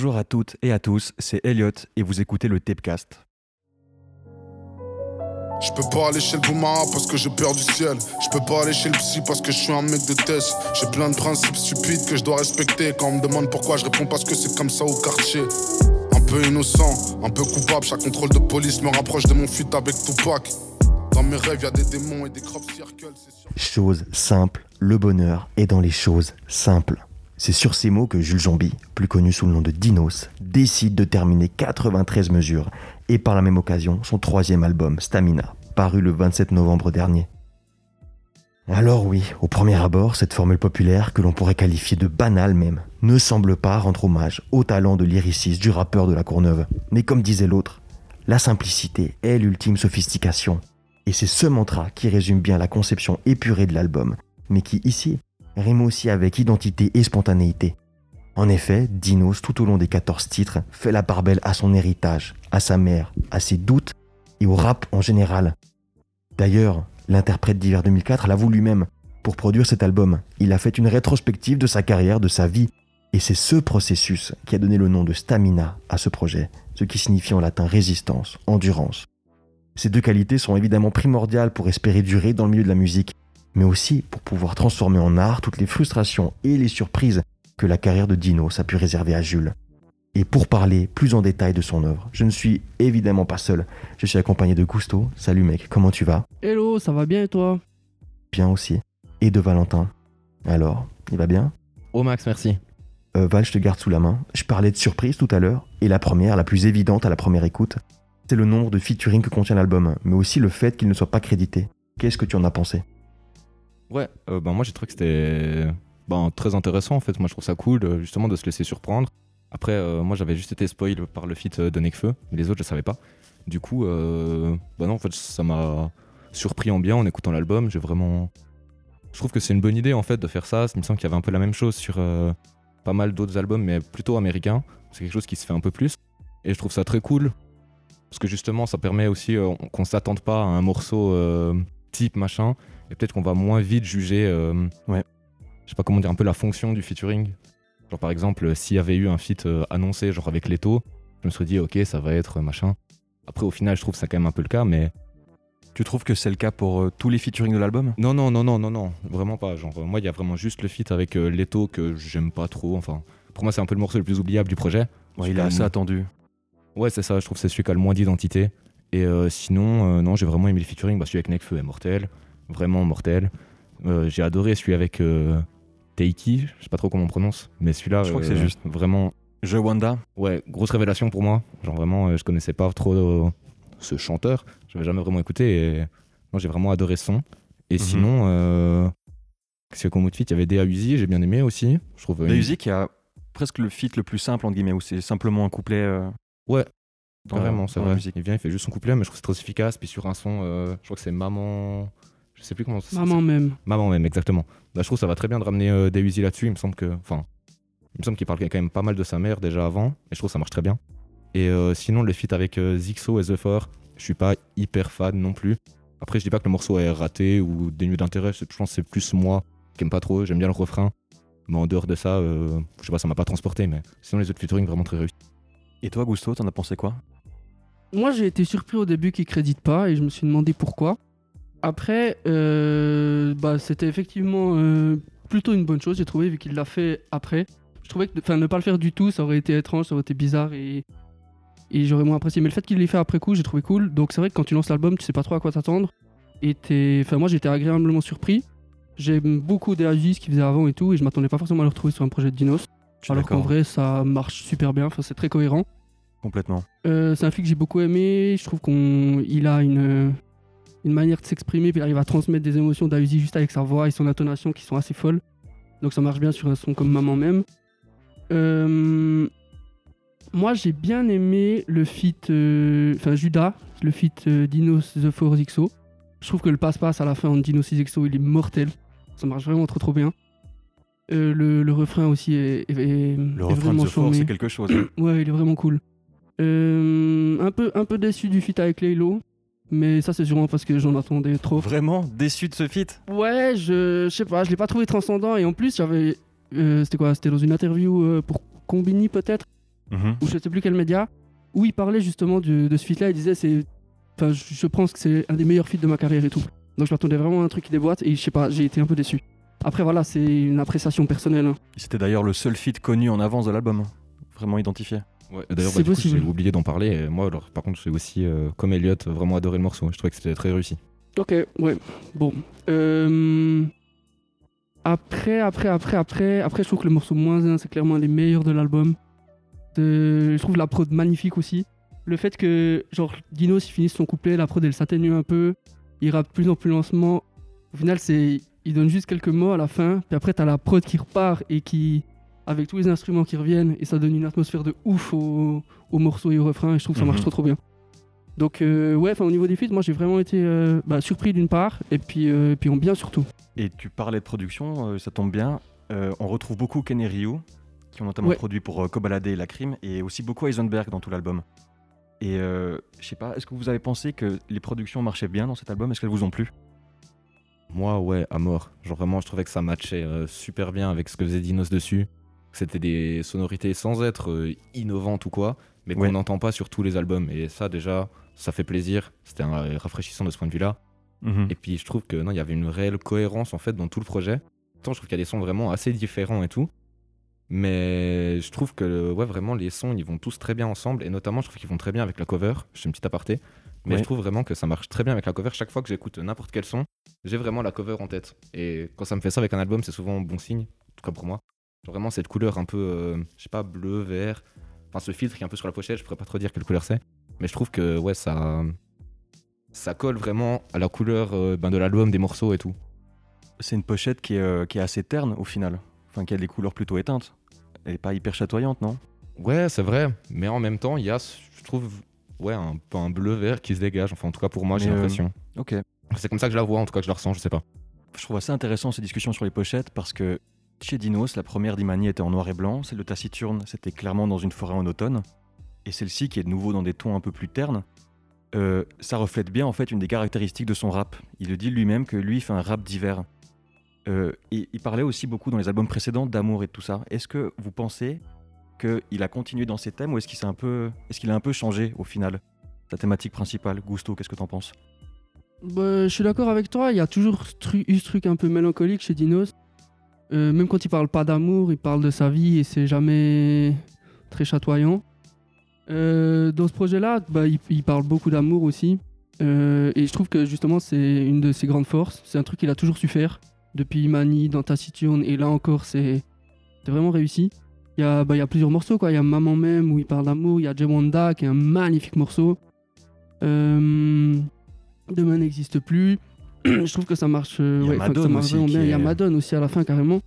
Bonjour à toutes et à tous, c'est Elliot et vous écoutez le Tapecast. Je peux pas aller chez le Boumara parce que j'ai peur du ciel. Je peux pas aller chez le psy parce que je suis un mec de test. J'ai plein de principes stupides que je dois respecter. Quand on me demande pourquoi, je réponds parce que c'est comme ça au quartier. Un peu innocent, un peu coupable. Chaque contrôle de police me rapproche de mon fuite avec Tupac. Dans mes rêves, y a des démons et des crop circles. Chose simple, le bonheur est dans les choses simples. C'est sur ces mots que Jules Jambi, plus connu sous le nom de Dinos, décide de terminer 93 mesures et par la même occasion son troisième album, Stamina, paru le 27 novembre dernier. Alors oui, au premier abord, cette formule populaire, que l'on pourrait qualifier de banale même, ne semble pas rendre hommage au talent de lyriciste du rappeur de la Courneuve. Mais comme disait l'autre, la simplicité est l'ultime sophistication. Et c'est ce mantra qui résume bien la conception épurée de l'album, mais qui ici rime aussi avec identité et spontanéité. En effet, Dinos, tout au long des 14 titres, fait la part belle à son héritage, à sa mère, à ses doutes et au rap en général. D'ailleurs, l'interprète d'hiver 2004 l'avoue lui-même. Pour produire cet album, il a fait une rétrospective de sa carrière, de sa vie, et c'est ce processus qui a donné le nom de Stamina à ce projet, ce qui signifie en latin résistance, endurance. Ces deux qualités sont évidemment primordiales pour espérer durer dans le milieu de la musique, mais aussi pour pouvoir transformer en art toutes les frustrations et les surprises que la carrière de Dinos a pu réserver à Jules. Et pour parler plus en détail de son œuvre, je ne suis évidemment pas seul. Je suis accompagné de Gusto. Salut mec, comment tu vas? Hello, ça va bien et toi? Bien aussi. Et de Valentin. Alors, il va bien? Oh Max, merci. euh, Val, je te garde sous la main. Je parlais de surprise tout à l'heure, et la première, la plus évidente à la première écoute, c'est le nombre de featuring que contient l'album, mais aussi le fait qu'il ne soit pas crédité. Qu'est-ce que tu en as pensé? Ouais, euh, ben moi j'ai trouvé que c'était ben, très intéressant en fait. Moi je trouve ça cool euh, justement de se laisser surprendre. Après, euh, moi j'avais juste été spoil par le feat de Nekfeu, mais les autres je savais pas. Du coup, bah non, en fait ça m'a surpris en bien en écoutant l'album. J'ai vraiment. Je trouve que c'est une bonne idée en fait de faire ça. Il me semble qu'il y avait un peu la même chose sur pas mal d'autres albums, mais plutôt américains. C'est quelque chose qui se fait un peu plus. Et je trouve ça très cool. Parce que justement, ça permet aussi qu'on s'attende pas à un morceau type machin. Et peut-être qu'on va moins vite juger. euh, Ouais. Je sais pas comment dire, un peu la fonction du featuring. Genre par exemple, euh, s'il y avait eu un feat euh, annoncé, genre avec Leto, je me serais dit, ok, ça va être machin. Après, au final, je trouve que c'est quand même un peu le cas, mais Tu trouves que c'est le cas pour euh, tous les featuring de l'album? Non, non, non, non, non, non, vraiment pas. Genre, moi, il y a vraiment juste le feat avec Leto que j'aime pas trop. Enfin, pour moi, c'est un peu le morceau le plus oubliable du projet. Ouais, il est assez attendu. Ouais, c'est ça, je trouve que c'est celui qui a le moins d'identité. Et euh, sinon, euh, non, j'ai vraiment aimé le featuring. Bah, celui avec Nekfeu est mortel, vraiment mortel. Euh, j'ai adoré celui avec euh, Teiki, je sais pas trop comment on prononce, mais celui-là, Je crois que euh, c'est juste. Vraiment, Je Wanda ouais, grosse révélation pour moi. Genre vraiment, euh, je connaissais pas trop euh, ce chanteur, j'avais jamais vraiment écouté. Et moi, j'ai vraiment adoré ce son. Et Mhm. sinon, euh, a comme feat? Il y avait Uzi, j'ai bien aimé aussi. Je trouve. euh, une- il y a presque le feat le plus simple, entre guillemets, où c'est simplement un couplet. euh, Ouais, dans- Vraiment, c'est dans la vrai. musique. Il vient, il fait juste son couplet, mais je trouve que c'est très efficace. Puis sur un son, euh, je crois que c'est Maman. Je sais plus comment ça Maman même. Maman même, exactement. Bah, je trouve que ça va très bien de ramener euh, Uzi là-dessus. Il me semble que. Enfin, il me semble qu'il parle quand même pas mal de sa mère déjà avant. Et je trouve que ça marche très bien. Et euh, sinon, le feat avec euh, Zixo et The Four, je suis pas hyper fan non plus. Après, je dis pas que le morceau est raté ou dénué d'intérêt. Je pense que c'est plus moi qui aime pas trop. J'aime bien le refrain. Mais en dehors de ça, euh, je sais pas, ça m'a pas transporté. Mais sinon, les autres featuring vraiment très réussis. Et toi, Gusto, t'en as pensé quoi? Moi, j'ai été surpris au début qu'il crédite pas et je me suis demandé pourquoi. Après, euh, bah, c'était effectivement euh, plutôt une bonne chose, j'ai trouvé, vu qu'il l'a fait après. Je trouvais que ne pas le faire du tout, ça aurait été étrange, ça aurait été bizarre et, et j'aurais moins apprécié. Mais le fait qu'il l'ait fait après coup, j'ai trouvé cool. Donc c'est vrai que quand tu lances l'album, tu sais pas trop à quoi t'attendre. Et enfin, moi, j'étais agréablement surpris. J'aime beaucoup des ce qu'il faisait avant et tout, et je m'attendais pas forcément à le retrouver sur un projet de Dinos. Alors qu'en vrai, ça marche super bien, enfin, c'est très cohérent. complètement. Euh, c'est un film que j'ai beaucoup aimé. Je trouve qu'il a une, une manière de s'exprimer, puis il arrive à transmettre des émotions d'Ahuzi juste avec sa voix et son intonation qui sont assez folles. Donc ça marche bien sur un son comme Maman même. Euh, moi j'ai bien aimé le feat, euh, enfin Judas, le feat euh, Dinos The Four XO. Je trouve que le passe-passe à la fin en Dinos XO il est mortel. Ça marche vraiment trop trop bien. Euh, le, le refrain aussi est, est- est- Le est refrain vraiment de The Four, charmé. c'est quelque chose. hein. Ouais, il est vraiment cool. Un, peu, un peu déçu du feat avec Laylo, mais ça c'est sûrement parce que j'en attendais trop. Vraiment déçu de ce feat Ouais, je, je sais pas, je l'ai pas trouvé transcendant et en plus j'avais, euh, c'était quoi, c'était dans une interview euh, pour Combini peut-être. Mhm. ou je sais plus quel média, où il parlait justement du- de ce feat-là. Il disait, c'est, enfin, je je pense que c'est un des meilleurs feats de ma carrière et tout. Donc je m'attendais vraiment à un truc qui déboîte et je sais pas, j'ai été un peu déçu. Après voilà, c'est une appréciation personnelle. hein. C'était d'ailleurs le seul feat connu en avance de l'album. Vraiment identifié. Ouais, D'ailleurs, bah, j'ai oublié d'en parler. Et moi, alors, par contre, j'ai aussi, euh, comme Elliot, vraiment adoré le morceau. Je trouvais que c'était très réussi. Ok, ouais. Bon. Euh, Après, après, après, après, après, je trouve que le morceau moins 1, c'est clairement un des meilleurs de l'album. Euh, Je trouve la prod magnifique aussi. Le fait que, genre, Dinos il finisse son couplet, la prod elle s'atténue un peu, il rappe de plus en plus lentement. Au final, c'est, il donne juste quelques mots à la fin, puis après, t'as la prod qui repart et qui, avec tous les instruments qui reviennent, et ça donne une atmosphère de ouf au, au morceau et au refrain, et je trouve que ça marche Mhm. trop trop bien. Donc euh, ouais, enfin, au niveau des feats, moi j'ai vraiment été euh, bah, surpris d'une part, et puis, euh, puis en bien surtout. Et tu parlais de production, euh, ça tombe bien. Euh, on retrouve beaucoup Ken et Ryu, qui ont notamment Ouais. produit pour euh, Kobalade et La Crime, et aussi beaucoup Heisenberg dans tout l'album. Et euh, je sais pas, est-ce que vous avez pensé que les productions marchaient bien dans cet album? Est-ce qu'elles vous ont plu? Moi, ouais, à mort. Genre, vraiment, je trouvais que ça matchait euh, super bien avec ce que faisait Dinos dessus. C'était des sonorités sans être euh, innovantes ou quoi, mais qu'on Ouais. n'entend pas sur tous les albums. Et ça, déjà, ça fait plaisir. C'était un- euh, rafraîchissant de ce point de vue-là. Mhm. Et puis je trouve que non, il y avait une réelle cohérence en fait dans tout le projet. Pourtant, je trouve qu'il y a des sons vraiment assez différents et tout. Mais je trouve que ouais, vraiment les sons ils vont tous très bien ensemble et notamment je trouve qu'ils vont très bien avec la cover. Je fais une petite aparté. Mais je trouve vraiment que ça marche très bien avec la cover. Chaque fois que j'écoute n'importe quel son, j'ai vraiment la cover en tête. Et quand ça me fait ça avec un album, c'est souvent bon signe, en tout cas pour moi. Vraiment cette couleur un peu, euh, je sais pas, bleu, vert. Enfin ce filtre qui est un peu sur la pochette, je pourrais pas trop dire quelle couleur c'est. Mais je trouve que ouais, ça, ça colle vraiment à la couleur euh, ben, de l'album, des morceaux et tout. C'est une pochette qui est, euh, qui est assez terne au final. Enfin, qui a des couleurs plutôt éteintes. Elle est pas hyper chatoyante, non? Ouais, c'est vrai. Mais en même temps, il y a, je trouve, ouais, un un bleu-vert qui se dégage. Enfin, en tout cas, pour moi, j'ai l'impression. Ok. C'est comme ça que je la vois, en tout cas, que je la ressens, je sais pas. Je trouve assez intéressant ces discussions sur les pochettes parce que chez Dinos, la première d'Imani était en noir et blanc, celle de Taciturne, c'était clairement dans une forêt en automne, et celle-ci qui est de nouveau dans des tons un peu plus ternes, euh, ça reflète bien en fait une des caractéristiques de son rap. Il le dit lui-même que lui fait un rap d'hiver. Euh, et il parlait aussi beaucoup dans les albums précédents d'amour et tout ça. Est-ce que vous pensez qu'il a continué dans ces thèmes ou est-ce qu'il a un peu changé au final sa thématique principale? Gusto, qu'est-ce que t'en penses? Bah, je suis d'accord avec toi, il y a toujours eu ce truc un peu mélancolique chez Dinos. Euh, même quand il parle pas d'amour, il parle de sa vie et c'est jamais très chatoyant. Euh, dans ce projet-là, bah, il, parle beaucoup d'amour aussi. Euh, et je trouve que justement, c'est une de ses grandes forces. C'est un truc qu'il a toujours su faire. Depuis Mani, dans Taciturne, et là encore, c'est vraiment réussi. Il y, a, bah, il y a plusieurs morceaux, quoi. Il y a Maman même où il parle d'amour. Il y a Jewanda qui est un magnifique morceau. Demain n'existe plus. je trouve que ça marche, euh, ouais, que ça marche vraiment bien. Il y a est- Madone aussi à la fin, carrément.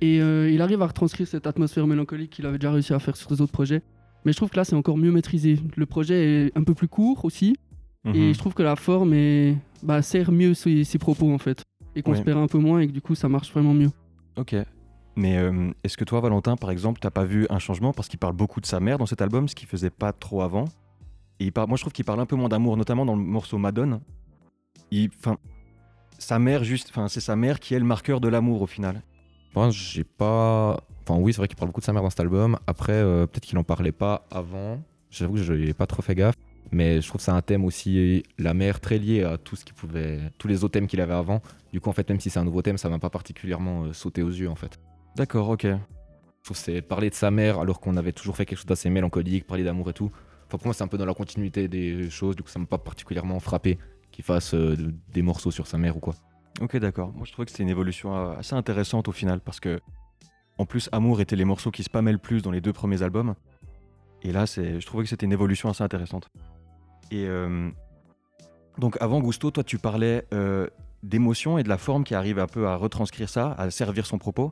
Et euh, il arrive à retranscrire cette atmosphère mélancolique qu'il avait déjà réussi à faire sur les autres projets. Mais je trouve que là, c'est encore mieux maîtrisé. Le projet est un peu plus court aussi. Et Mhm. je trouve que la forme est, bah, sert mieux ses, ses propos, en fait. Et qu'on Ouais. se perd un peu moins et que du coup, ça marche vraiment mieux. Ok. Mais euh, est-ce que toi, Valentin, par exemple, t'as pas vu un changement parce qu'il parle beaucoup de sa mère dans cet album, ce qu'il faisait pas trop avant? Et il parle, moi, je trouve qu'il parle un peu moins d'amour, notamment dans le morceau Madone. Il, enfin, sa mère, juste, enfin, c'est sa mère qui est le marqueur de l'amour au final. Moi, j'ai pas. Enfin, oui, c'est vrai qu'il parle beaucoup de sa mère dans cet album. Après, euh, peut-être qu'il en parlait pas avant. J'avoue que je n'ai pas trop fait gaffe. Mais je trouve que c'est un thème aussi, la mère, très lié à tout ce qu'il pouvait. tous les autres thèmes qu'il avait avant. Du coup, en fait, même si c'est un nouveau thème, ça m'a pas particulièrement euh, sauté aux yeux, en fait. D'accord, ok. Je trouve que c'est parler de sa mère alors qu'on avait toujours fait quelque chose d'assez mélancolique, parler d'amour et tout. Enfin, pour moi, c'est un peu dans la continuité des choses. Du coup, ça m'a pas particulièrement frappé qu'il fasse euh, de- des morceaux sur sa mère ou quoi. Ok, d'accord. Moi, je trouvais que c'était une évolution euh, assez intéressante au final parce que, en plus, Amour était les morceaux qui spammaient le plus dans les deux premiers albums. Et là, je trouvais que c'était une évolution assez intéressante. Et euh, donc, avant Gusto, toi, tu parlais d'émotion et de la forme qui arrive un peu à retranscrire ça, à servir son propos.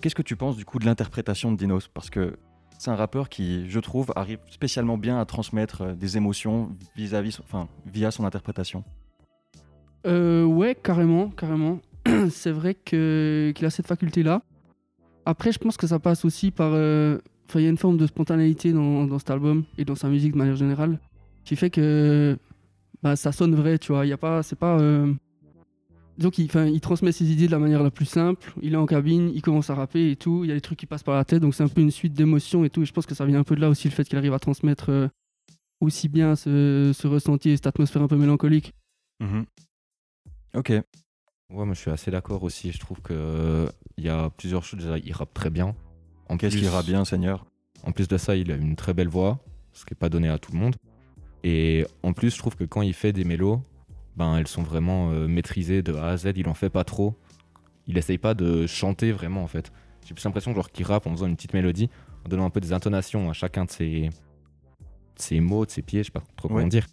Qu'est-ce que tu penses du coup de l'interprétation de Dinos? Parce que c'est un rappeur qui, je trouve, arrive spécialement bien à transmettre euh, des émotions vis-à-vis, enfin, via son interprétation. Euh, ouais, carrément, carrément. c'est vrai que qu'il a cette faculté-là. Après, je pense que ça passe aussi par. euh, il y a une forme de spontanéité dans, dans cet album et dans sa musique de manière générale, qui fait que bah, ça sonne vrai, tu vois. Il y a pas, c'est pas. euh, Donc il, transmet ses idées de la manière la plus simple. Il est en cabine, il commence à rapper et tout. Il y a des trucs qui passent par la tête, donc c'est un peu une suite d'émotions et tout. Et je pense que ça vient un peu de là aussi le fait qu'il arrive à transmettre euh, aussi bien ce, ce ressenti et cette atmosphère un peu mélancolique. Mhm. Ok. Ouais, moi je suis assez d'accord aussi. Je trouve que euh, il y a plusieurs choses. Déjà, il rappe très bien. En Qu'est-ce plus- qui ira bien, Seigneur? En plus de ça, il a une très belle voix, ce qui n'est pas donné à tout le monde. Et en plus, je trouve que quand il fait des mélos, ben elles sont vraiment euh, maîtrisées de A à Z. Il en fait pas trop. Il essaye pas de chanter vraiment en fait. J'ai plus l'impression genre qu'il rappe en faisant une petite mélodie, en donnant un peu des intonations à chacun de ses, ses mots, de ses pieds, je sais pas trop comment dire.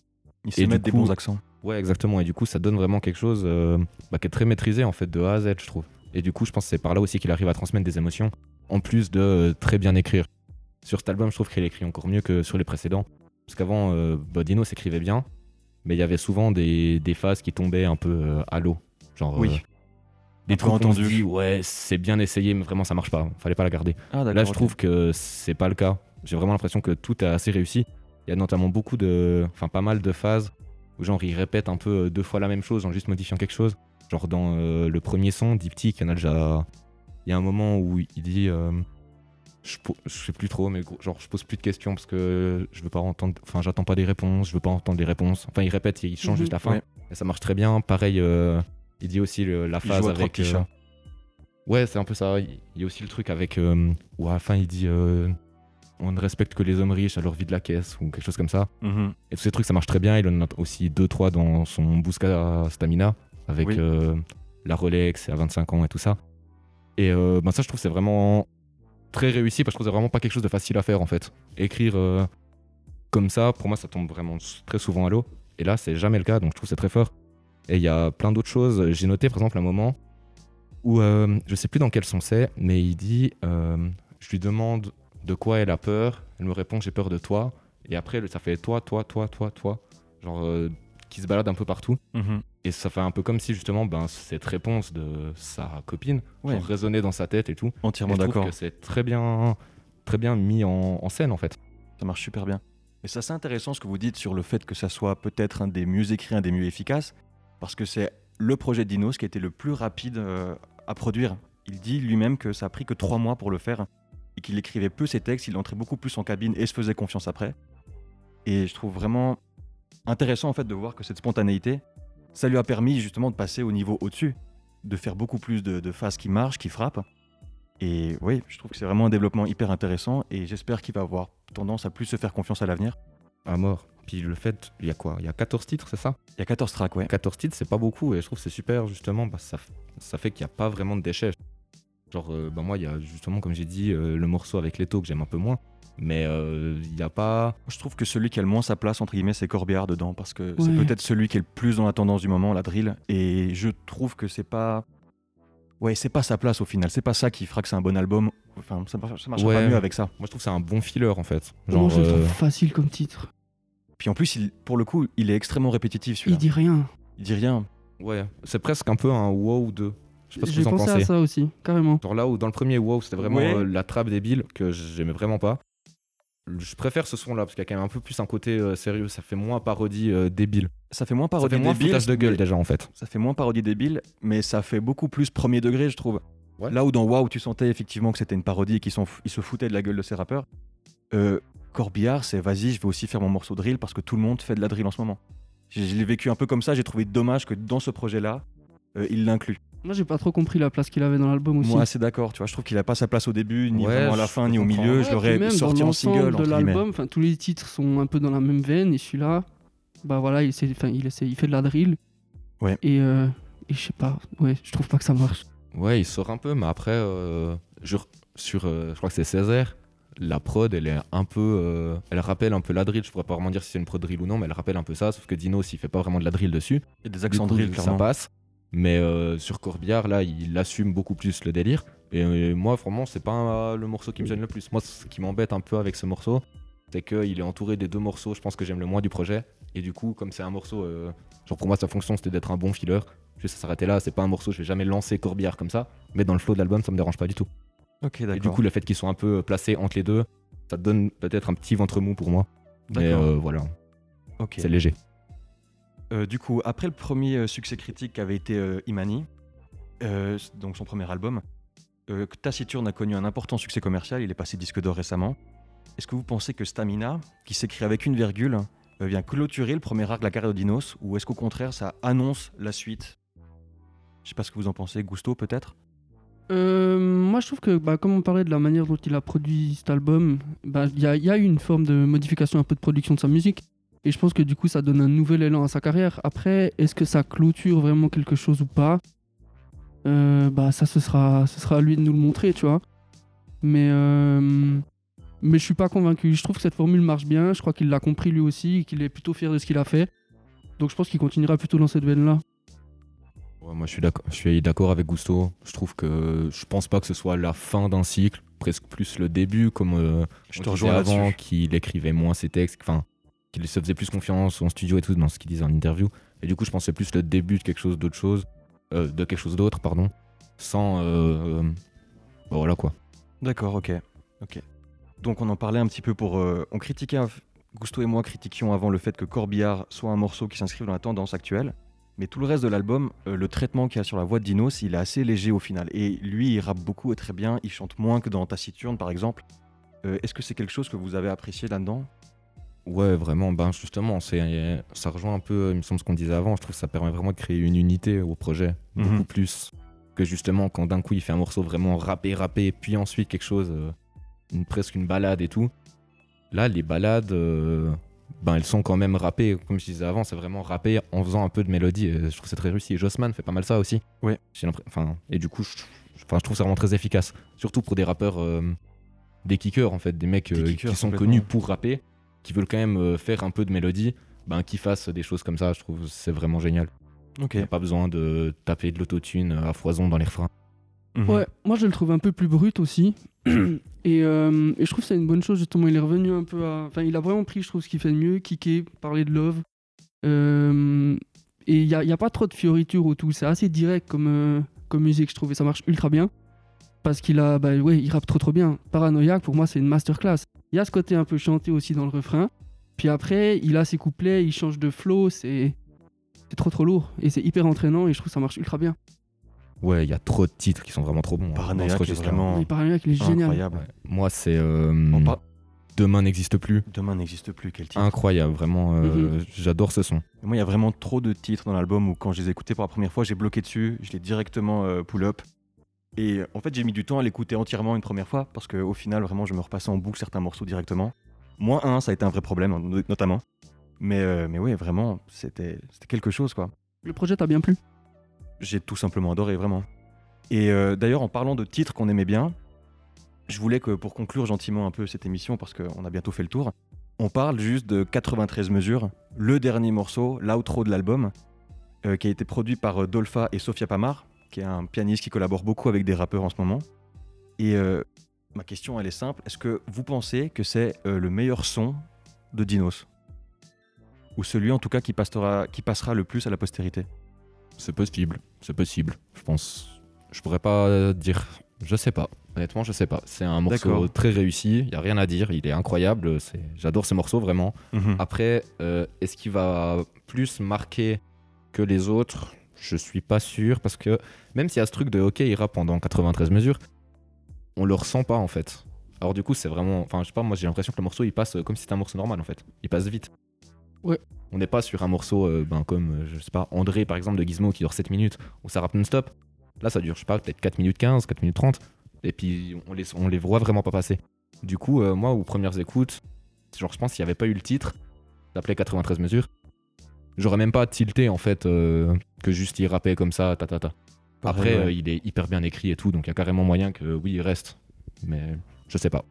Il sait Et du mettre des bons accents. Ouais, exactement. Et du coup, ça donne vraiment quelque chose euh, bah, qui est très maîtrisé en fait de A à Z, je trouve. Et du coup, je pense que c'est par là aussi qu'il arrive à transmettre des émotions, en plus de euh, très bien écrire. Sur cet album, je trouve qu'il écrit encore mieux que sur les précédents. Parce qu'avant, euh, bah, Dino s'écrivait bien, mais il y avait souvent des, des phases qui tombaient un peu euh, à l'eau. Genre, Oui. euh, des trucs qu'on se entendu. dit, ouais, c'est bien essayé, mais vraiment, ça marche pas. Fallait pas la garder. Ah. Là, je trouve que c'est pas le cas. J'ai vraiment l'impression que tout est assez réussi. Il y a notamment beaucoup de. Enfin, pas mal de phases où, genre, il répète un peu euh, deux fois la même chose en juste modifiant quelque chose. Genre, dans euh, le premier son, Diptyque, il y en a déjà. Il y a un moment où il dit. euh, je, sais plus trop, mais genre, je pose plus de questions parce que je veux pas entendre. Enfin, j'attends pas des réponses, je veux pas entendre des réponses. Enfin, il répète, il change Mhm. juste la fin. Ouais. Et ça marche très bien. Pareil, euh, il dit aussi le- la phase avec. euh. Ouais, c'est un peu ça. Il il y a aussi le truc avec euh, où à la fin il dit euh, on ne respecte que les hommes riches à leur vie de la caisse ou quelque chose comme ça. Mhm. Et tous ces trucs, ça marche très bien. Il en a aussi deux trois dans son Busca Stamina avec Oui. euh, la Rolex à 25 ans et tout ça. Et ben ça, je trouve c'est vraiment très réussi parce que c'est vraiment pas quelque chose de facile à faire en fait. Écrire euh, comme ça, pour moi, ça tombe vraiment très souvent à l'eau. Et là, c'est jamais le cas, donc je trouve c'est très fort. Et il y a plein d'autres choses. J'ai noté par exemple un moment où euh, je sais plus dans quel son c'est, mais il dit euh, Je lui demande de quoi elle a peur. Elle me répond J'ai peur de toi. Et après, ça fait toi, toi, toi, toi, toi. Genre qui se balade un peu partout. Mhm. Et ça fait un peu comme si justement ben, cette réponse de sa copine Ouais. résonnait dans sa tête et tout. Entièrement je trouve d'accord. que c'est très bien, très bien mis en, en scène en fait. Ça marche super bien. Et c'est assez intéressant ce que vous dites sur le fait que ça soit peut-être un des mieux écrits, un des mieux efficaces, parce que c'est le projet de Dinos qui a été le plus rapide euh, à produire. Il dit lui-même que ça a pris que trois mois pour le faire et qu'il écrivait peu ses textes, il entrait beaucoup plus en cabine et se faisait confiance après. Et je trouve vraiment intéressant en fait de voir que cette spontanéité, ça lui a permis justement de passer au niveau au-dessus, de faire beaucoup plus de, de phases qui marchent, qui frappent. Et oui, je trouve que c'est vraiment un développement hyper intéressant et j'espère qu'il va avoir tendance à plus se faire confiance à l'avenir. À mort. Puis le fait, il y a quoi? Il y a 14 titres, c'est ça? Il y a 14 tracks, ouais. 14 titres, c'est pas beaucoup et je trouve que c'est super justement parce que ça, ça fait qu'il n'y a pas vraiment de déchets. Genre, euh, bah, moi, il y a justement, comme j'ai dit, euh, le morceau avec Leto que j'aime un peu moins. Mais euh, il n'y a pas. Je trouve que celui qui a le moins sa place, entre guillemets, c'est Corbière dedans, parce que c'est Ouais. peut-être celui qui est le plus dans la tendance du moment, la drill. Et je trouve que c'est pas. Ouais, c'est pas sa place au final. C'est pas ça qui fera que c'est un bon album. Enfin, ça, marche- ça marchera Ouais. pas mieux avec ça. Moi, je trouve que c'est un bon filler en fait. Moi, Genre, je le trouve euh, facile comme titre. Puis en plus, il- pour le coup, il est extrêmement répétitif Il dit rien. Il dit rien. ouais, c'est presque un peu un wow 2. Je sais pas ce que J'ai vous en pensé pensez. à ça aussi, carrément. Genre là où dans le premier wow, c'était vraiment Ouais. euh, la trappe débile que j'aimais vraiment pas. Je préfère ce son là parce qu'il y a quand même un peu plus un côté euh, sérieux. Ça fait moins parodie euh, débile. Ça fait moins Ça parodie fait moins débile. de gueule mais- déjà en fait. Ça fait moins parodie débile, mais ça fait beaucoup plus premier degré, je trouve. Ouais. Là où dans Wow, tu sentais effectivement que c'était une parodie et qu'ils se foutaient de la gueule de ces rappeurs. Euh, Corbillard, c'est vas-y, je vais aussi faire mon morceau de drill parce que tout le monde fait de la drill en ce moment. Je, je l'ai vécu un peu comme ça, j'ai trouvé dommage que dans ce projet-là, euh, il l'inclut. Moi, j'ai pas trop compris la place qu'il avait dans l'album aussi. Moi, assez d'accord, tu vois. Je trouve qu'il a pas sa place au début, ni Ouais, vraiment à la fin, ni au milieu. Ouais, je l'aurais même sorti dans en single, de l'album, enfin tous les titres sont un peu dans la même veine et celui-là, bah voilà, il, enfin, il, essaie- il fait de la drill. Ouais. Et, euh, et je sais pas, ouais, je trouve pas que ça marche. Ouais, il sort un peu, mais après, euh, je- sur, euh, je crois que c'est Césaire, la prod, elle est un peu. euh, elle rappelle un peu la drill. Je pourrais pas vraiment dire si c'est une prod drill ou non, mais elle rappelle un peu ça. Sauf que Dino, s'il fait pas vraiment de la drill dessus, Il y a des accents coup, drill, ça clairement. passe. Mais euh, sur Corbillard, là, il assume beaucoup plus le délire. Et euh, moi, vraiment, c'est pas euh, le morceau qui me gêne le plus. Moi, ce qui m'embête un peu avec ce morceau, c'est qu'il est entouré des deux morceaux, je pense que j'aime le moins du projet. Et du coup, comme c'est un morceau, euh, genre pour moi, sa fonction c'était d'être un bon filler. Juste ça s'arrêter là, c'est pas un morceau, je vais jamais lancer Corbillard comme ça. Mais dans le flow de l'album, ça me dérange pas du tout. Ok, Et du d'accord. coup, le fait qu'ils soient un peu placés entre les deux, ça donne peut-être un petit ventre mou pour moi. Mais D'accord. euh, voilà, Ok. c'est léger. Euh, du coup, après le premier euh, succès critique qui avait été euh, Imani, donc son premier album, Taciturne a connu un important succès commercial, il est passé disque d'or récemment. Est-ce que vous pensez que Stamina, qui s'écrit avec une virgule, euh, vient clôturer le premier arc de la carrière de Dinos, ou est-ce qu'au contraire ça annonce la suite? Je sais pas ce que vous en pensez, Gusto peut-être? Moi, je trouve que, bah, comme on parlait de la manière dont il a produit cet album, bah, il y a eu une forme de modification un peu de production de sa musique. Et je pense que du coup, ça donne un nouvel élan à sa carrière. Après, est-ce que ça clôture vraiment quelque chose ou pas? Euh, Bah, ça, ce sera, ce sera à lui de nous le montrer, tu vois. Mais, euh, mais je suis pas convaincu. Je trouve que cette formule marche bien. Je crois qu'il l'a compris lui aussi et qu'il est plutôt fier de ce qu'il a fait. Donc, je pense qu'il continuera plutôt dans cette veine-là. Ouais, moi, je suis d'accord. Je suis d'accord avec Gusto. Je trouve que je pense pas que ce soit la fin d'un cycle, presque plus le début, comme euh, Je te rejoins avant, qu'il écrivait moins ses textes, enfin, qu'il se faisait plus confiance en studio et tout dans ce qu'il disait en interview. Et du coup, je c'est plus le début de quelque chose d'autre chose, euh, de quelque chose d'autre, pardon, sans, euh, euh, bah, voilà quoi. D'accord, ok. ok. Donc on en parlait un petit peu pour... euh, on critiquait, Gusto et moi critiquions avant le fait que Corbillard soit un morceau qui s'inscrive dans la tendance actuelle. Mais tout le reste de l'album, le traitement qu'il y a sur la voix de Dinos, il est assez léger au final. Et lui, il rappe beaucoup et très bien. Il chante moins que dans Taciturne, par exemple. Est-ce que c'est quelque chose que vous avez apprécié là-dedans? Ouais, vraiment, ben justement, c'est, ça rejoint un peu, il me semble, ce qu'on disait avant. Je trouve que ça permet vraiment de créer une unité au projet, Mhm. beaucoup plus que justement quand d'un coup il fait un morceau vraiment rappé, rappé, puis ensuite quelque chose, euh, une, presque une balade et tout. Là, les balades, euh, ben elles sont quand même rappées, comme je disais avant, c'est vraiment rappé en faisant un peu de mélodie. Et je trouve que c'est très réussi. Et Jossman fait pas mal ça aussi. L'impression- Enfin, et du coup, je, je- trouve ça vraiment très efficace. Surtout pour des rappeurs, euh, des kickers en fait, des mecs Des kickers, qui sont connus pour rapper, qui veulent quand même euh, faire un peu de mélodie, ben qui fassent des choses comme ça. Je trouve que c'est vraiment génial. Ok. Il n'y a pas besoin de taper de l'autotune à foison dans les refrains. Mhm. Ouais, moi je le trouve un peu plus brut aussi. et, euh, et je trouve que c'est une bonne chose justement. Il est revenu un peu à. Enfin, il a vraiment pris, je trouve, ce qu'il fait de mieux kicker, parler de love. Euh, et il n'y a, y pas trop de fioritures au tout. C'est assez direct comme, euh, comme musique, je trouve. Et ça marche ultra bien. Parce qu'il a. Bah ouais, il rappe trop trop bien. Paranoïaque, pour moi, c'est une masterclass. Il y a ce côté un peu chanté aussi dans le refrain. Puis après, il a ses couplets, il change de flow. C'est. C'est trop trop lourd. Et c'est hyper entraînant. Et je trouve que ça marche ultra bien. Ouais, il y a trop de titres qui sont vraiment trop bons. hein, Paranoïaque est registre-là. vraiment Et Paranoïaque, il est génial. incroyable. Ouais. Moi, c'est euh, Demain n'existe plus. Demain n'existe plus, quel titre Incroyable, vraiment. euh, Mhm. J'adore ce son. Moi, il y a vraiment trop de titres dans l'album où, quand je les ai écoutés pour la première fois, j'ai bloqué dessus, je l'ai directement euh, pull-up. Et euh, en fait, j'ai mis du temps à l'écouter entièrement une première fois parce qu'au final, vraiment, je me repassais en boucle certains morceaux directement. Moi, un, ça a été un vrai problème, no- notamment. Mais, euh, mais oui, vraiment, c'était quelque chose, quoi. Le projet t'a bien plu? J'ai tout simplement adoré, vraiment. Et euh, d'ailleurs, en parlant de titres qu'on aimait bien, je voulais que pour conclure gentiment un peu cette émission, parce qu'on a bientôt fait le tour, on parle juste de 93 mesures, le dernier morceau, l'outro de l'album, euh, qui a été produit par Dolpha et Sofia Pamar, qui est un pianiste qui collabore beaucoup avec des rappeurs en ce moment. Et euh, ma question, elle est simple. Est-ce que vous pensez que c'est euh, le meilleur son de Dinos? Ou celui en tout cas qui passera, qui passera le plus à la postérité? C'est possible, c'est possible. Je pense. Je pourrais pas dire. Je sais pas. Honnêtement, je sais pas. C'est un morceau très réussi. Il y a rien à dire. Il est incroyable. C'est. J'adore ce morceau vraiment. Mhm. Après, euh, est-ce qu'il va plus marquer que les autres? Je suis pas sûr parce que même s'il y a ce truc de OK, il rappe pendant 93 mesures, on le ressent pas en fait. Alors du coup, c'est vraiment, enfin, je sais pas, moi j'ai l'impression que le morceau il passe euh, comme si c'était un morceau normal en fait. Il passe vite. Ouais. On n'est pas sur un morceau euh, ben, comme, euh, je sais pas, André par exemple de Gizmo qui dure 7 minutes où ça rappe non-stop. Là, ça dure, je sais pas, peut-être 4 minutes 15, 4 minutes 30. Et puis on les, on les voit vraiment pas passer. Du coup, euh, moi, aux premières écoutes, genre, je pense qu'il n'y avait pas eu le titre, s'appelait 93 mesures, j'aurais même pas tilté en fait euh, que juste il rappait comme ça, ta ta ta. Après, ouais. euh, il est hyper bien écrit et tout, donc il y a carrément moyen que oui, il reste. Mais je sais pas.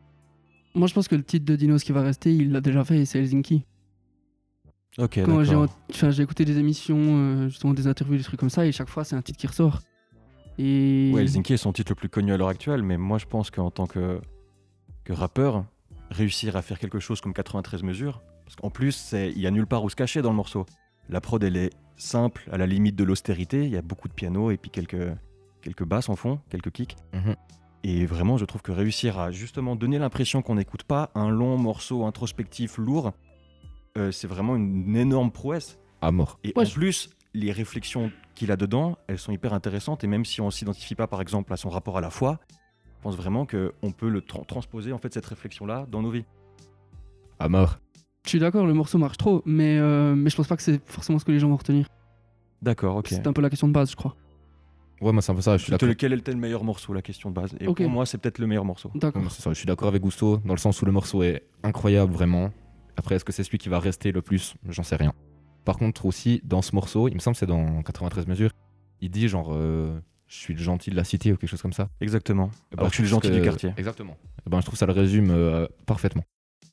Moi, je pense que le titre de Dinos qui va rester, il l'a déjà fait et c'est Helsinki. Ok, Quand j'ai écouté des émissions, euh, justement des interviews, des trucs comme ça, et chaque fois, c'est un titre qui ressort. Et Ouais, Helsinki est son titre le plus connu à l'heure actuelle, mais moi je pense qu'en tant que, que rappeur, réussir à faire quelque chose comme 93 mesures, parce qu'en plus, il y a nulle part où se cacher dans le morceau. La prod, elle est simple, à la limite de l'austérité, il y a beaucoup de piano et puis quelques, quelques basses en fond, quelques kicks. Mhm. Et vraiment, je trouve que réussir à justement donner l'impression qu'on n'écoute pas un long morceau introspectif lourd, euh, c'est vraiment une, énorme prouesse. à mort. Et Ouais, en plus, les réflexions qu'il a dedans, elles sont hyper intéressantes. Et même si on s'identifie pas, par exemple, à son rapport à la foi, je pense vraiment qu'on peut le tra- transposer, en fait, cette réflexion-là dans nos vies. À mort. Je suis d'accord, le morceau marche trop, mais, euh, mais je pense pas que c'est forcément ce que les gens vont retenir. D'accord, ok. C'est un peu la question de base, je crois. Ouais, moi, c'est un peu ça. Je suis d'accord. lequel était le meilleur morceau, la question de base? Et pour moi, c'est peut-être le meilleur morceau. D'accord. Ouais, c'est ça, Je suis d'accord avec Gusto, dans le sens où le morceau est incroyable, vraiment. Après, est-ce que c'est celui qui va rester le plus? J'en sais rien. Par contre, aussi, dans ce morceau, il me semble que c'est dans 93 mesures, il dit genre, euh, je suis le gentil de la cité ou quelque chose comme ça. Exactement. Alors, je suis le trouve gentil que- du quartier. Exactement. Eh ben, je trouve ça le résume euh, parfaitement.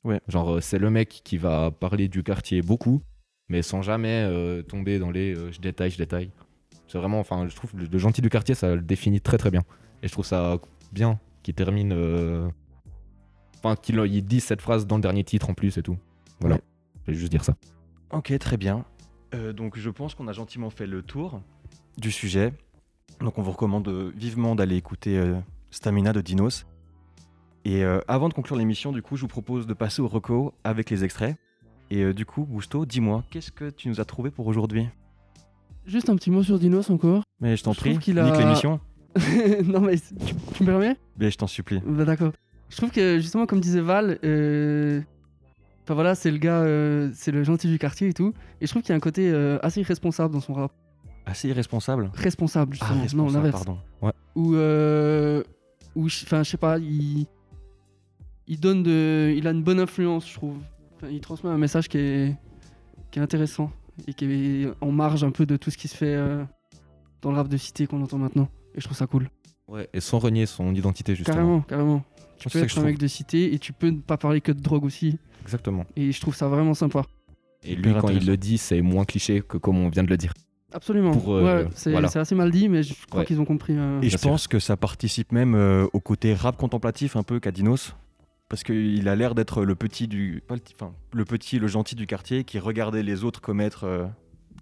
Ouais. Genre, euh, c'est le mec qui va parler du quartier beaucoup, mais sans jamais euh, tomber dans les euh, je détaille, je détaille. C'est vraiment, enfin, je trouve le, le gentil du quartier, ça le définit très très bien. Et je trouve ça bien qu'il termine. euh, Enfin, qu'il il dise cette phrase dans le dernier titre en plus et tout. Voilà. Ouais. Je vais juste dire ça. Ok, très bien. Donc je pense qu'on a gentiment fait le tour du sujet. Donc on vous recommande vivement d'aller écouter Stamina de Dinos. Et euh, avant de conclure l'émission, du coup, je vous propose de passer au reco avec les extraits. Et euh, du coup, Gusto, dis-moi, qu'est-ce que tu nous as trouvé pour aujourd'hui? Juste un petit mot sur Dinos encore. Mais je t'en prie, qu'il nique a- l'émission. non, mais tu, tu me permets? Mais je t'en supplie. Bah, D'accord. Je trouve que justement, comme disait Val, euh, enfin voilà, c'est le gars, c'est le gentil du quartier et tout. Et je trouve qu'il y a un côté assez irresponsable dans son rap. Assez irresponsable? Responsable, Ah, justement. non, responsable, l'inverse. pardon. Où, je- enfin, je sais pas, il, il donne de, il a une bonne influence, je trouve. Enfin, il transmet un message qui est, qui est intéressant et qui est en marge un peu de tout ce qui se fait euh, dans le rap de cité qu'on entend maintenant. Et je trouve ça cool. Ouais. Et sans renier son identité, justement. Carrément, carrément. Tu peux que être un mec de cité et tu peux ne pas parler que de drogue aussi. Exactement. Et je trouve ça vraiment sympa. Et lui, quand il le dit, c'est moins cliché que comme on vient de le dire. Absolument. Euh, ouais, c'est voilà. assez mal dit, mais je crois Ouais. qu'ils ont compris. euh, Et je pense que ça participe même euh, au côté rap contemplatif un peu qu'a Dinos. Parce qu'il a l'air d'être le petit du. Pas le, enfin, le petit, le gentil du quartier qui regardait les autres commettre euh,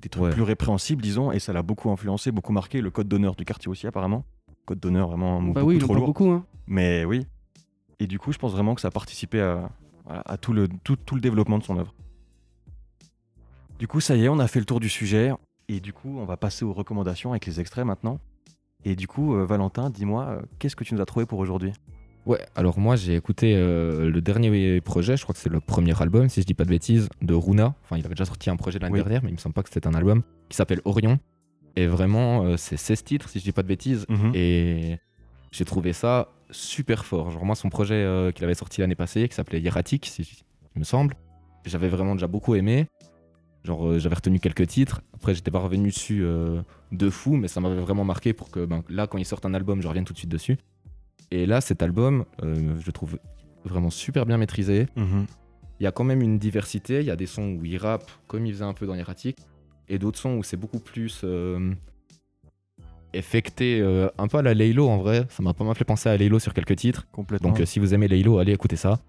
des trucs Ouais. plus répréhensibles, disons. Et ça l'a beaucoup influencé, beaucoup marqué. Le code d'honneur du quartier aussi, apparemment. Code d'honneur vraiment bah beaucoup oui, trop lourd. beaucoup. Hein. Mais oui. Et du coup, je pense vraiment que ça a participé à, voilà, à tout, le, tout, tout le développement de son œuvre. Du coup, ça y est, on a fait le tour du sujet. Et du coup, on va passer aux recommandations avec les extraits maintenant. Et du coup, euh, Valentin, dis-moi, euh, qu'est-ce que tu nous as trouvé pour aujourd'hui? Ouais, alors moi j'ai écouté euh, le dernier projet, je crois que c'est le premier album, si je dis pas de bêtises, de Runa. Enfin, il avait déjà sorti un projet l'année Oui. dernière, mais il me semble pas que c'était un album, qui s'appelle Orion. Et vraiment, euh, c'est 16 titres, si je dis pas de bêtises. Mhm. Et j'ai trouvé ça super fort. Genre, moi, son projet euh, qu'il avait sorti l'année passée, qui s'appelait Hieratic, si j- il me semble, j'avais vraiment déjà beaucoup aimé. Genre, j'avais retenu quelques titres. Après, j'étais pas revenu dessus de fou, mais ça m'avait vraiment marqué pour que ben, là, quand il sorte un album, je revienne tout de suite dessus. Et là, cet album, euh, je le trouve vraiment super bien maîtrisé. Mhm. Il y a quand même une diversité. Il y a des sons où il rappe comme il faisait un peu dans Hieratic, et d'autres sons où c'est beaucoup plus euh, effecté, euh, un peu à la Laylo en vrai. Ça m'a pas mal fait penser à Laylo sur quelques titres. Complètement. Donc si vous aimez Laylo, allez écouter ça.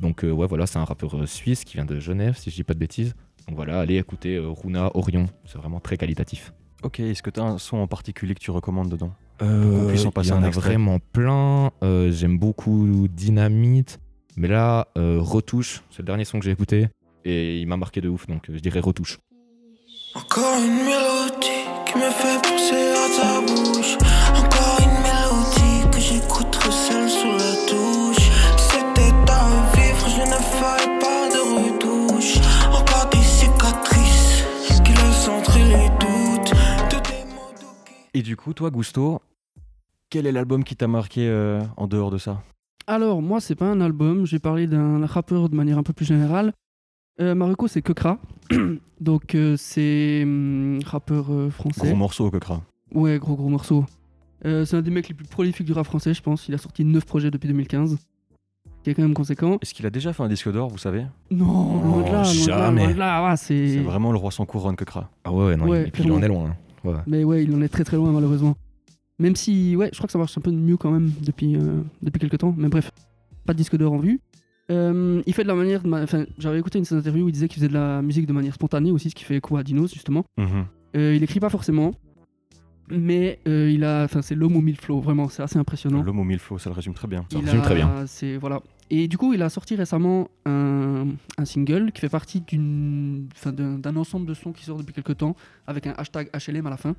Donc ouais, voilà, c'est un rappeur suisse qui vient de Genève, si je dis pas de bêtises. Donc voilà, allez écouter Runa, Orion. C'est vraiment très qualitatif. Ok, est-ce que tu as un son en particulier que tu recommandes dedans? Euh, puisse en passer il y en un a extrait. vraiment plein. Euh, J'aime beaucoup Dynamite. Mais là, euh, Retouche, c'est le dernier son que j'ai écouté. Et il m'a marqué de ouf, donc euh, je dirais Retouche. Encore une mélodie qui me fait penser à ta bouche. Encore une mélodie que j'écouterai Et du coup, toi, Gusto, quel est l'album qui t'a marqué euh, en dehors de ça? Alors, moi, c'est pas un album. J'ai parlé d'un rappeur de manière un peu plus générale. Euh, Marocco, c'est Kekra. Donc, euh, c'est hum, rappeur euh, français. Gros morceau, Kokra. Ouais, gros gros morceau. Euh, c'est un des mecs les plus prolifiques du rap français, je pense. Il a sorti 9 projets depuis 2015. Qui est quand même conséquent. Est-ce qu'il a déjà fait un disque d'or, vous savez? Non, loin de là, loin de là, jamais. loin de là, ouais, C'est c'est... vraiment le roi sans couronne, Kokra. Ah ouais, non, Ouais, il, et puis il en est loin. hein. Ouais. Mais ouais, il en est très très loin, malheureusement. Même si, ouais, je crois que ça marche un peu mieux quand même depuis, euh, depuis quelques temps. Mais bref, pas de disque d'or en vue. Euh, il fait de la manière. de ma- Enfin, j'avais écouté une de ses interviews où il disait qu'il faisait de la musique de manière spontanée aussi, ce qui fait écho à Dinos, justement. Mhm. Euh, il écrit pas forcément. Mais il a, enfin, c'est l'homme au mille flots, vraiment, c'est assez impressionnant. L'homme au mille flots, ça le résume très bien. Ça Il résume a- très bien. C'est voilà, Et du coup, il a sorti récemment un, un single qui fait partie d'un, ensemble de sons qui sort depuis quelques temps avec un hashtag HLM à la fin.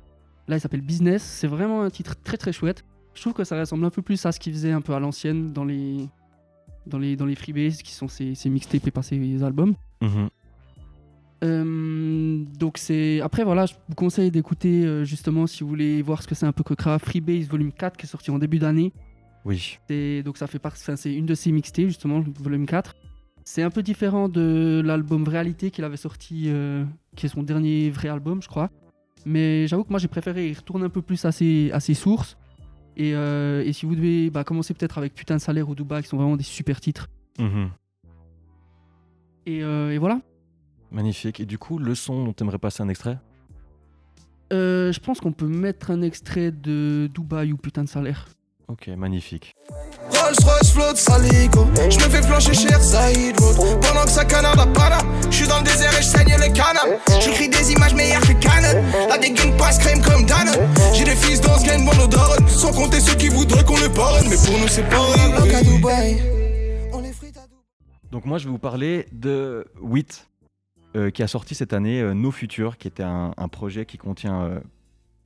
Là, il s'appelle Business. C'est vraiment un titre très très chouette. Je trouve que ça ressemble un peu plus à ce qu'il faisait un peu à l'ancienne dans les, dans les, dans les freebase qui sont ses, ses mixtapes et pas ses albums. Mhm. Euh, donc c'est après voilà je vous conseille d'écouter euh, justement si vous voulez voir ce que c'est un peu que Kra Freebase volume 4 qui est sorti en début d'année Oui. C'est- donc ça fait partie enfin, c'est une de ses mixtapes justement volume 4 c'est un peu différent de l'album Réalité qu'il avait sorti euh, qui est son dernier vrai album je crois. Mais j'avoue que moi j'ai préféré y retourner un peu plus à ses, à ses sources. Et, euh, et si vous devez bah, commencer peut-être avec Putain de salaire ou Duba qui sont vraiment des super titres. Mhm. et, euh, et voilà. Magnifique. Et du coup, le son dont t'aimerais passer un extrait? Euh, je pense qu'on peut mettre un extrait de Dubaï ou Putain de salaire Ok, magnifique. Rolls Royce flotte saligo. Je me fais flancher cher Saïd Road. Pendant que ça canarde à Pana Je suis dans le désert et je saigne le canam J'écris des images meilleures que Canon La dégaine passe crème comme Dan J'ai des fils dans ce game bon nos darons Sans compter ceux qui voudraient qu'on les parraine Mais pour nous c'est pas Dubaï. Donc moi, je vais vous parler de WIT, euh, qui a sorti cette année euh, Nos Futurs, qui était un, un projet qui contient euh,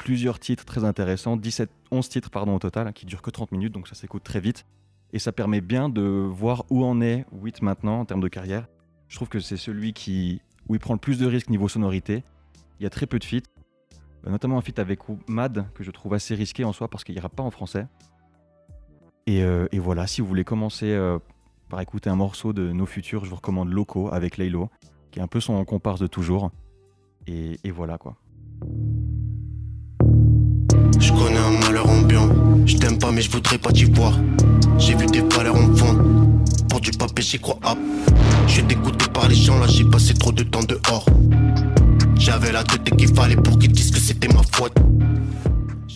plusieurs titres très intéressants, 17, 11 titres pardon, au total, hein, qui durent que 30 minutes, donc ça s'écoute très vite. Et ça permet bien de voir où en est WIT maintenant en termes de carrière. Je trouve que c'est celui qui, où il prend le plus de risques niveau sonorité. Il y a très peu de feats, notamment un feat avec Mad, que je trouve assez risqué en soi parce qu'il n'y pas en français. Et, euh, et voilà, si vous voulez commencer euh, par écouter un morceau de Nos Futurs, je vous recommande Loco avec Laylo, qui est un peu son comparse de toujours. Et voilà quoi. Je t'aime pas, mais je voudrais pas t'y voir. J'ai vu tes valeurs en fond. Pour du papier, j'y crois. Ah. Je dégoûté par les gens, là, j'ai passé trop de temps dehors. J'avais la tête qu'il fallait pour qu'ils disent que c'était ma faute.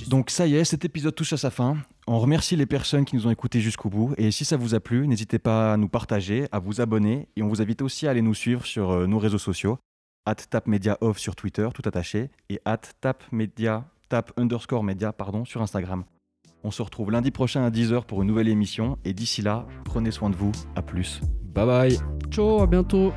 Donc ça y est, cet épisode touche à sa fin. On remercie les personnes qui nous ont écoutés jusqu'au bout. Et si ça vous a plu, n'hésitez pas à nous partager, à vous abonner. Et on vous invite aussi à aller nous suivre sur euh, nos réseaux sociaux. At sur Twitter, tout attaché. Et at tap underscore media, pardon, sur Instagram. On se retrouve lundi prochain à 10h pour une nouvelle émission. Et d'ici là, prenez soin de vous. À plus. Bye bye. Ciao, à bientôt.